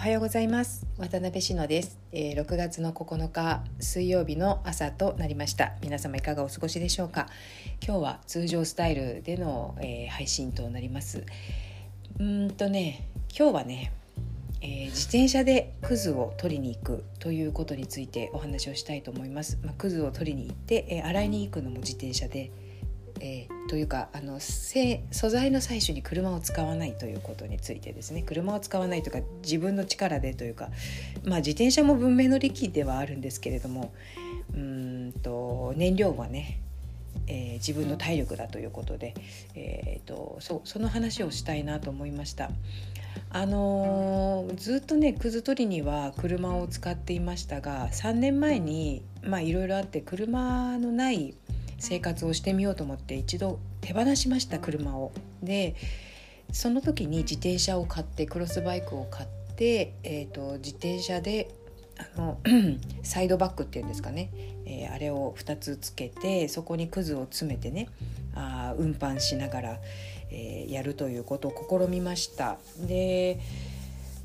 おはようございます。渡辺志乃です、えー、6月の9日水曜日の朝となりました。皆様いかがお過ごしでしょうか。今日は通常スタイルでの、えー、配信となります。うんとね今日はね、えー、自転車でクズを取りに行くということについてお話をしたいと思います、まあ、クズを取りに行って、え洗いに行くのも自転車でえー、というかあの素材の採取に車を使わないということについてですね車を使わないというか自分の力でというか、まあ、自転車も文明の利器ではあるんですけれどもうんと燃料はね、えー、自分の体力だということで、えーと、そその話をしたいなと思いました。あのー、ずっとねくず取りには車を使っていましたが3年前にいろいろあって車のない生活をしてみようと思って一度手放しました車を。でその時に自転車を買ってクロスバイクを買って、えーと、自転車であの サイドバックっていうんですかね、えー、あれを2つつけてそこにくずを詰めてねあ運搬しながら、えー、やるということを試みました。で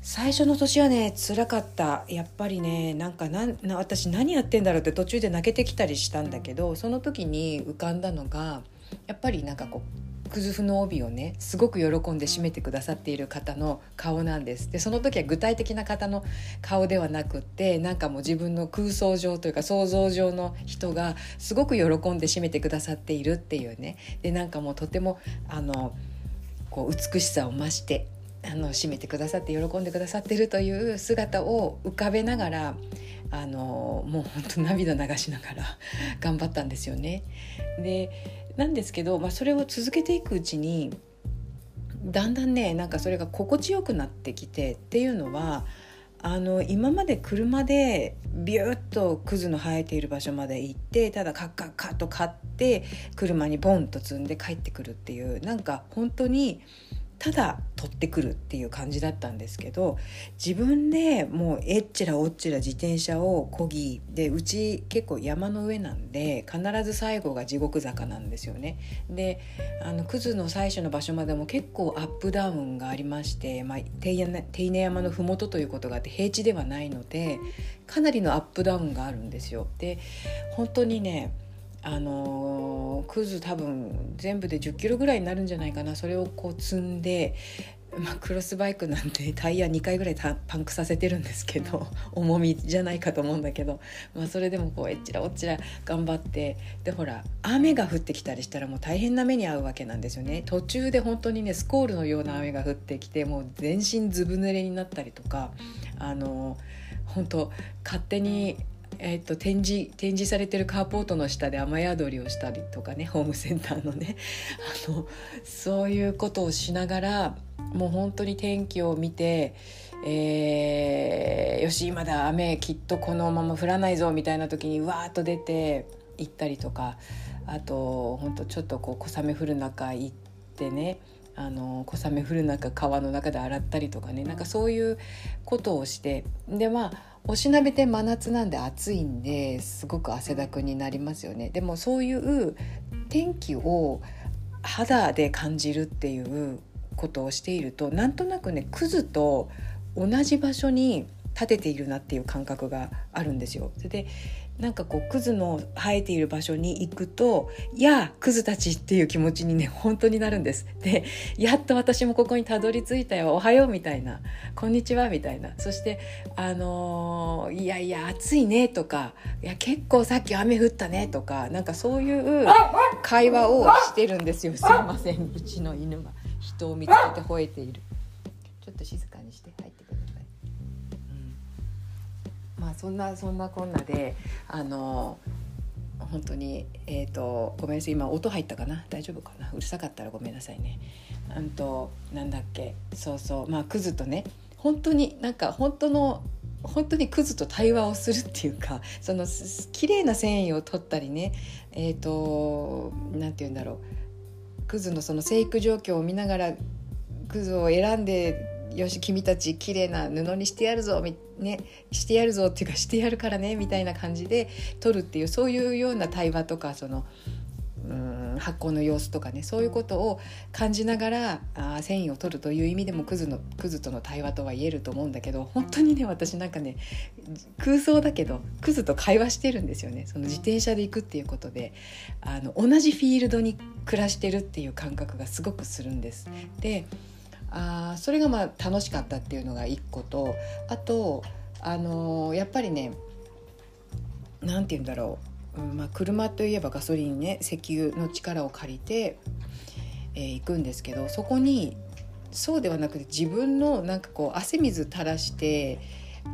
最初の年はね辛かった。やっぱりねなんかな私何やってんだろうって途中で泣けてきたりしたんだけどその時に浮かんだのがやっぱりなんかこうクズフの帯をねすごく喜んで締めてくださっている方の顔なんです。でその時は具体的な方の顔ではなくってなんかもう自分の空想上というか想像上の人がすごく喜んで締めてくださっているっていうね。でなんかもうとてもあのこう美しさを増してあの締めてくださって喜んでくださってるという姿を浮かべながらあのもう本当涙流しながら頑張ったんですよね。でなんですけど、まあ、それを続けていくうちにだんだんねなんかそれが心地よくなってきてっていうのはあの今まで車でビューッとクズの生えている場所まで行ってただカッカッカッと買って車にボンと積んで帰ってくるっていうなんか本当にただ取ってくるっていう感じだったんですけど自分でもうえっちらおっちら自転車をこぎでうち結構山の上なんで必ず最後が地獄坂なんですよね。であのクズの最初の場所までも結構アップダウンがありまして、まあ、手稲山の麓ということがあって平地ではないのでかなりのアップダウンがあるんですよ。で本当にねあのクズ多分全部で10キロぐらいになるんじゃないかな。それをこう積んで、まあ、クロスバイクなんて タイヤ2回ぐらいパンクさせてるんですけど重みじゃないかと思うんだけど、まあ、それでもこうえっちらおっちら頑張ってでほら雨が降ってきたりしたらもう大変な目に遭うわけなんですよね。途中で本当にねスコールのような雨が降ってきてもう全身ずぶ濡れになったりとかあの本当勝手にえーと、展示展示されてるカーポートの下で雨宿りをしたりとかねホームセンターのね。あのそういうことをしながらもう本当に天気を見て、えー、よし今だ雨きっとこのまま降らないぞみたいな時にわーっと出て行ったりとか。あと本当ちょっとこう小雨降る中行ってね。あの小雨降る中川の中で洗ったりとかねなんかそういうことをしてでまあおしなべて真夏なんで暑いんですごく汗だくになりますよねでもそういう天気を肌で感じるっていうことをしているとなんとなくねクズと同じ場所に立てているなっていう感覚があるんですよ。でなんかこうクズの生えている場所に行くと「やあクズたち」っていう気持ちにね 本当になるんです。でやっと私もここにたどり着いたよ。おはようみたいなこんにちはみたいな。そしてあのー、いやいや暑いねとかいや結構さっき雨降ったねとかなんかそういう会話をしてるんですよ。すいません。うちの犬が人を見つけて吠えている。まあそんなそんなこんなであの本当にえっ、ー、とごめんなさい今音入ったかな？大丈夫かな？うるさかったらごめんなさいね。うんとなんだっけ？そうそう。まあクズとね本当になんか本当の本当にクズと対話をするっていうかその綺麗な繊維を取ったりねえっ、ー、となんて言うんだろう。クズのその生育状況を見ながらクズを選んでよし君たち綺麗な布にしてやるぞね、してやるぞっていうかしてやるからねみたいな感じで撮るっていうそういうような対話とかそのうん発酵の様子とかねそういうことを感じながらあ繊維を取るという意味でもクズのクズとの対話とは言えると思うんだけど本当にね私なんかね空想だけどクズと会話してるんですよねその自転車で行くっていうことであの同じフィールドに暮らしてるっていう感覚がすごくするんです。であそれがまあ楽しかったっていうのが一個とあとあのやっぱりね何て言うんだろう、うんまあ、車といえばガソリンね石油の力を借りて、えー、行くんですけどそこにそうではなくて自分のなんかこう汗水垂らして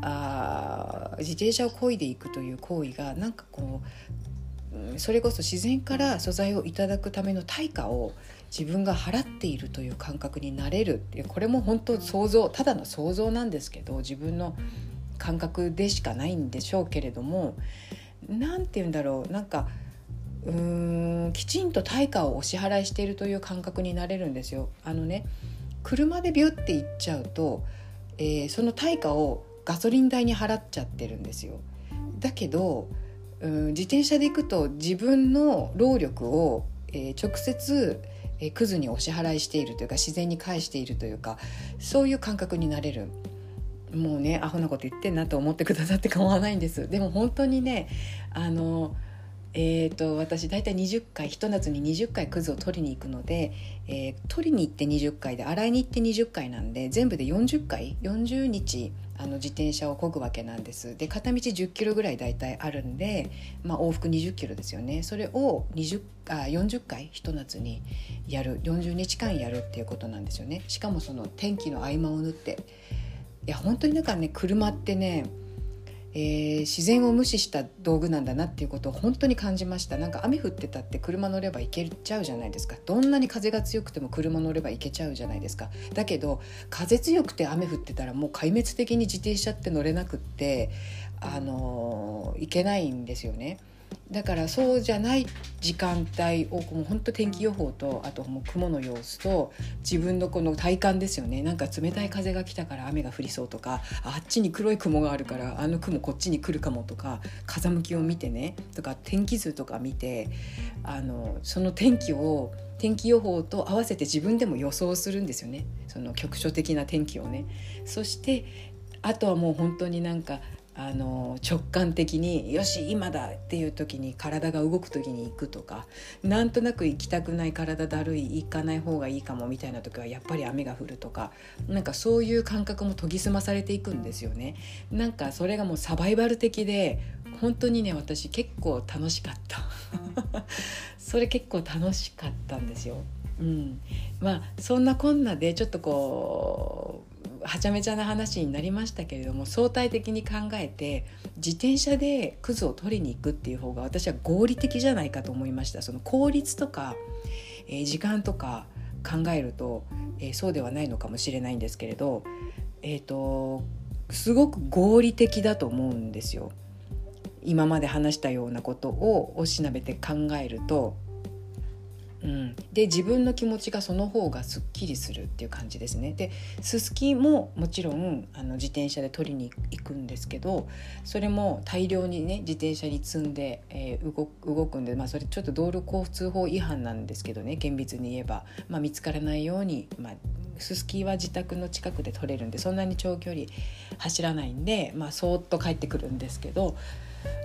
あ自転車を漕いでいくという行為がなんかこうそれこそ自然から素材をいただくための対価を自分が払っているという感覚になれるっていうこれも本当想像ただの想像なんですけど自分の感覚でしかないんでしょうけれども何て言うんだろうなんかうーんきちんと対価をお支払いしているという感覚になれるんですよ。あのね車でビュッて行っちゃうと、えー、その対価をガソリン代に払っちゃってるんですよ。だけどうん自転車で行くと自分の労力を、えー、直接えクズにお支払いしているというか自然に返しているというかそういう感覚になれる。もうねアホなこと言ってんなと思ってくださって構わないんです。でも本当にねあのえーと、私大体20回ひと夏に20回クズを取りに行くので、えー、取りに行って20回で洗いに行って20回なんで全部で40回？40日あの自転車を漕ぐわけなんです。で片道10キロぐらい大体あるんで、まあ、往復20キロですよね。それを20あ40回？ひと夏にやる。40日間やるっていうことなんですよね。しかもその天気の合間を縫って。いや本当にだかね車ってね、えー、自然を無視した道具なんだなっていうことを本当に感じました。なんか雨降ってたって車乗れば行けちゃうじゃないですか。どんなに風が強くても車乗れば行けちゃうじゃないですか。だけど風強くて雨降ってたらもう壊滅的に自転車って乗れなくってあのー、行けないんですよね。だからそうじゃない時間帯をもう本当天気予報とあともう雲の様子と自分のこの体感ですよね。なんか冷たい風が来たから雨が降りそうとかあっちに黒い雲があるからあの雲こっちに来るかもとか風向きを見てね。とか天気図とか見てあのその天気を天気予報と合わせて自分でも予想するんですよね。その局所的な天気をね。そしてあとはもう本当になんかあの直感的によし今だっていう時に体が動く時に行くとかなんとなく行きたくない体だるい行かない方がいいかもみたいな時はやっぱり雨が降るとかなんかそういう感覚も研ぎ澄まされていくんですよね。なんかそれがもうサバイバル的で本当にね私結構楽しかった それ結構楽しかったんですよ。うん、まあそんなこんなでちょっとこうはちゃめちゃな話になりましたけれども相対的に考えて自転車でクズを取りに行くっていう方が私は合理的じゃないかと思いましたその効率とか、えー、時間とか考えると、えー、そうではないのかもしれないんですけれどえっ、ー、とすごく合理的だと思うんですよ。今まで話したようなことをおしなべて考えると、で自分の気持ちがその方がすっきりするっていう感じですね。ですすきももちろんあの自転車で取りに行くんですけどそれも大量にね自転車に積んで、えー、動動くんで、まあ、それちょっと道路交通法違反なんですけどね厳密に言えば、まあ、見つからないように、まあ、すすきは自宅の近くで取れるんでそんなに長距離走らないんで、まあ、そーっと帰ってくるんですけど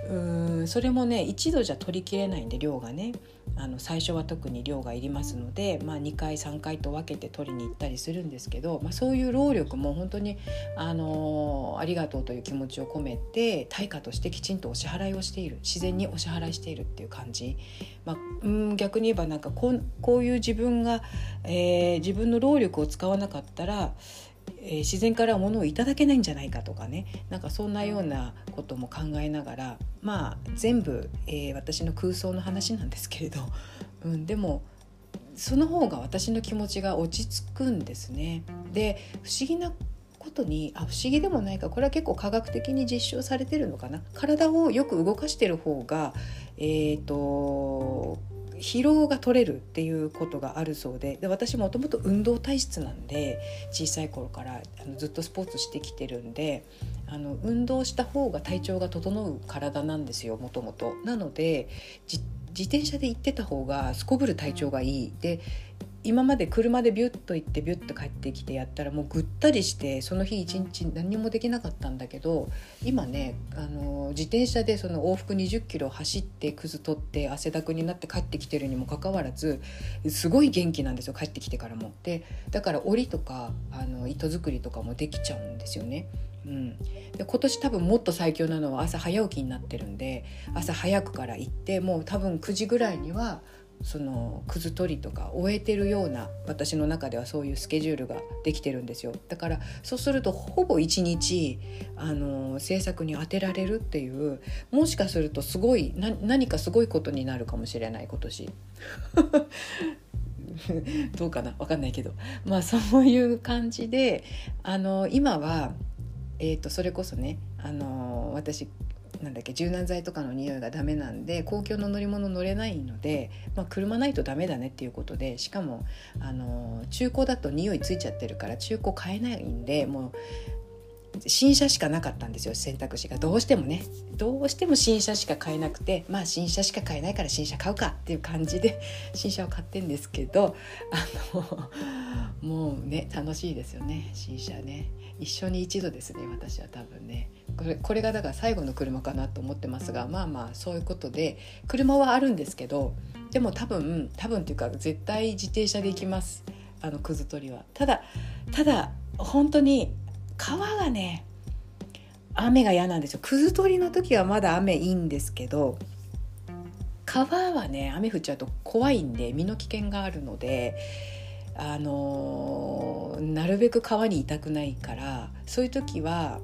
うーんそれもね一度じゃ取りきれないんで量がねあの最初は特に量がいりますので、まあ、2回3回と分けて取りに行ったりするんですけど、まあ、そういう労力も本当に、あの、ありがとうという気持ちを込めて対価としてきちんとお支払いをしている自然にお支払いしているっていう感じ、まあ、うん逆に言えばなんかこうこういう自分が、えー、自分の労力を使わなかったらえー、自然から物をいただけないんじゃないかとかね。なんかそんなようなことも考えながらまあ全部、えー、私の空想の話なんですけれど、うん、でもその方が私の気持ちが落ち着くんですね。で不思議なことにあ不思議でもないか。これは結構科学的に実証されてるのかな。体をよく動かしてる方がえっ、ー、と疲労が取れるっていうことがあるそうでで私もともと運動体質なんで小さい頃からあのずっとスポーツしてきてるんであの運動した方が体調が整う体なんですよもともと。なので自自転車で行ってた方がすこぶる体調がいいで今まで車でビュッと行ってビュッと帰ってきてやったらもうぐったりしてその日一日何もできなかったんだけど今ねあの自転車でその往復20キロ走ってくず取って汗だくになって帰ってきてるにもかかわらずすごい元気なんですよ帰ってきてからも。でだから檻とかあの糸作りとかもできちゃうんですよね。うん、で今年多分もっと最強なのは朝早起きになってるんで朝早くから行ってもう多分9時ぐらいにはそのくず取りとか終えてるような私の中ではそういうスケジュールができてるんですよ。だからそうするとほぼ一日あの制作に当てられるっていうもしかするとすごい何かすごいことになるかもしれない今年。どうかな？分かんないけど。まあそういう感じであの今は、えーと、とそれこそねあの私なんだっけ柔軟剤とかの匂いがダメなんで公共の乗り物乗れないので、まあ、車ないとダメだねっていうことでしかもあの中古だと匂いついちゃってるから中古買えないんでもう新車しかなかったんですよ選択肢が。どうしてもね。どうしても新車しか買えなくてまあ新車しか買えないから新車買うかっていう感じで 新車を買ってんですけどあのもうね楽しいですよね新車ね。一緒に一度ですね私は多分ね。これこれがだから最後の車かなと思ってますがまあまあそういうことで車はあるんですけどでも多分多分っていうか絶対自転車で行きます。あのくず取りは。ただただ本当に川がね雨が嫌なんですよ。くず取りの時はまだ雨いいんですけど川はね雨降っちゃうと怖いんで身の危険があるのであの、なるべく川にいたくないからそういう時は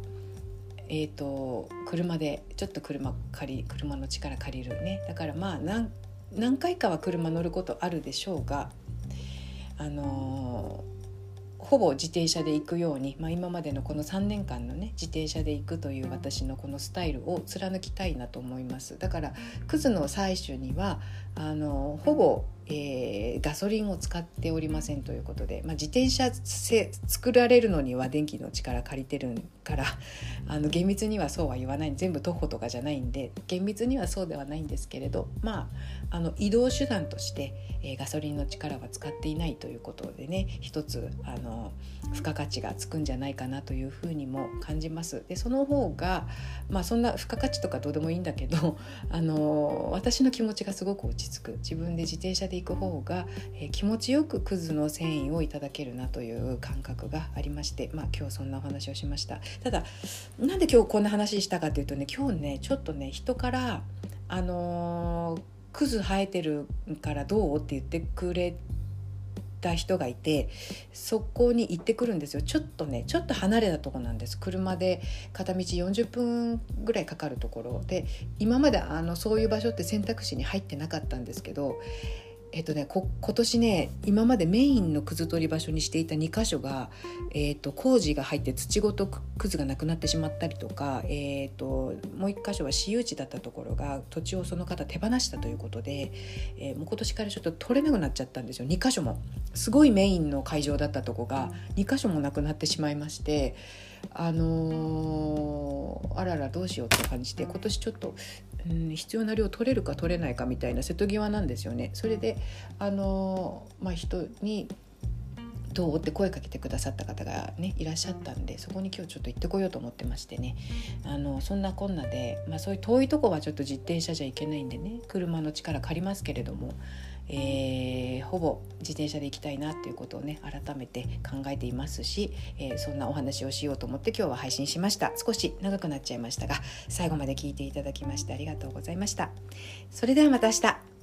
えーと、車でちょっと車借り車の力借りるね。だからまあ何何回かは車乗ることあるでしょうがあのほぼ自転車で行くように、まあ、今までのこの3年間のね自転車で行くという私のこのスタイルを貫きたいなと思います。だからクズの採取にはあのほぼえー、ガソリンを使っておりませんということで、まあ、自転車作られるのには電気の力借りてるから あの厳密にはそうは言わない全部徒歩とかじゃないんで厳密にはそうではないんですけれどまああの移動手段として、えー、ガソリンの力は使っていないということでね一つあの付加価値がつくんじゃないかなというふうにも感じます。でその方が、まあ、そんな付加価値とかどうでもいいんだけど あの私の気持ちがすごく落ち着く自分で自転車で行く方が、えー、気持ちよくくずの繊維をいただけるなという感覚がありまして、まあ、今日そんなお話をしました。ただなんで今日こんな話したかというとね今日ねちょっとね人からあのー、クズ生えてるからどうって言ってくれた人がいてそこに行ってくるんですよ。ちょっとねちょっと離れたとこなんです。車で片道40分ぐらいかかるところ。で今まであのそういう場所って選択肢に入ってなかったんですけどえっとね、今年ね今までメインのくず取り場所にしていた2箇所が、えっと、工事が入って土ごとくずがなくなってしまったりとか、えっと、もう1箇所は私有地だったところが土地をその方手放したということで、えー、もう今年からちょっと取れなくなっちゃったんですよ。2箇所も。すごいメインの会場だったとこが2箇所もなくなってしまいましてあのー、あららどうしようって感じで今年ちょっとうん、必要な量取れるか取れないかみたいな瀬戸際なんですよね。それであの、まあ、人にどうって声かけてくださった方がねいらっしゃったんでそこに今日ちょっと行ってこようと思ってましてねあのそんなこんなで、まあ、そういう遠いとこはちょっと自転車じゃいけないんでね車の力借りますけれどもえー、ほぼ自転車で行きたいなっていうことをね改めて考えていますし、えー、そんなお話をしようと思って今日は配信しました。少し長くなっちゃいましたが最後まで聞いていただきましてありがとうございました。それではまた明日。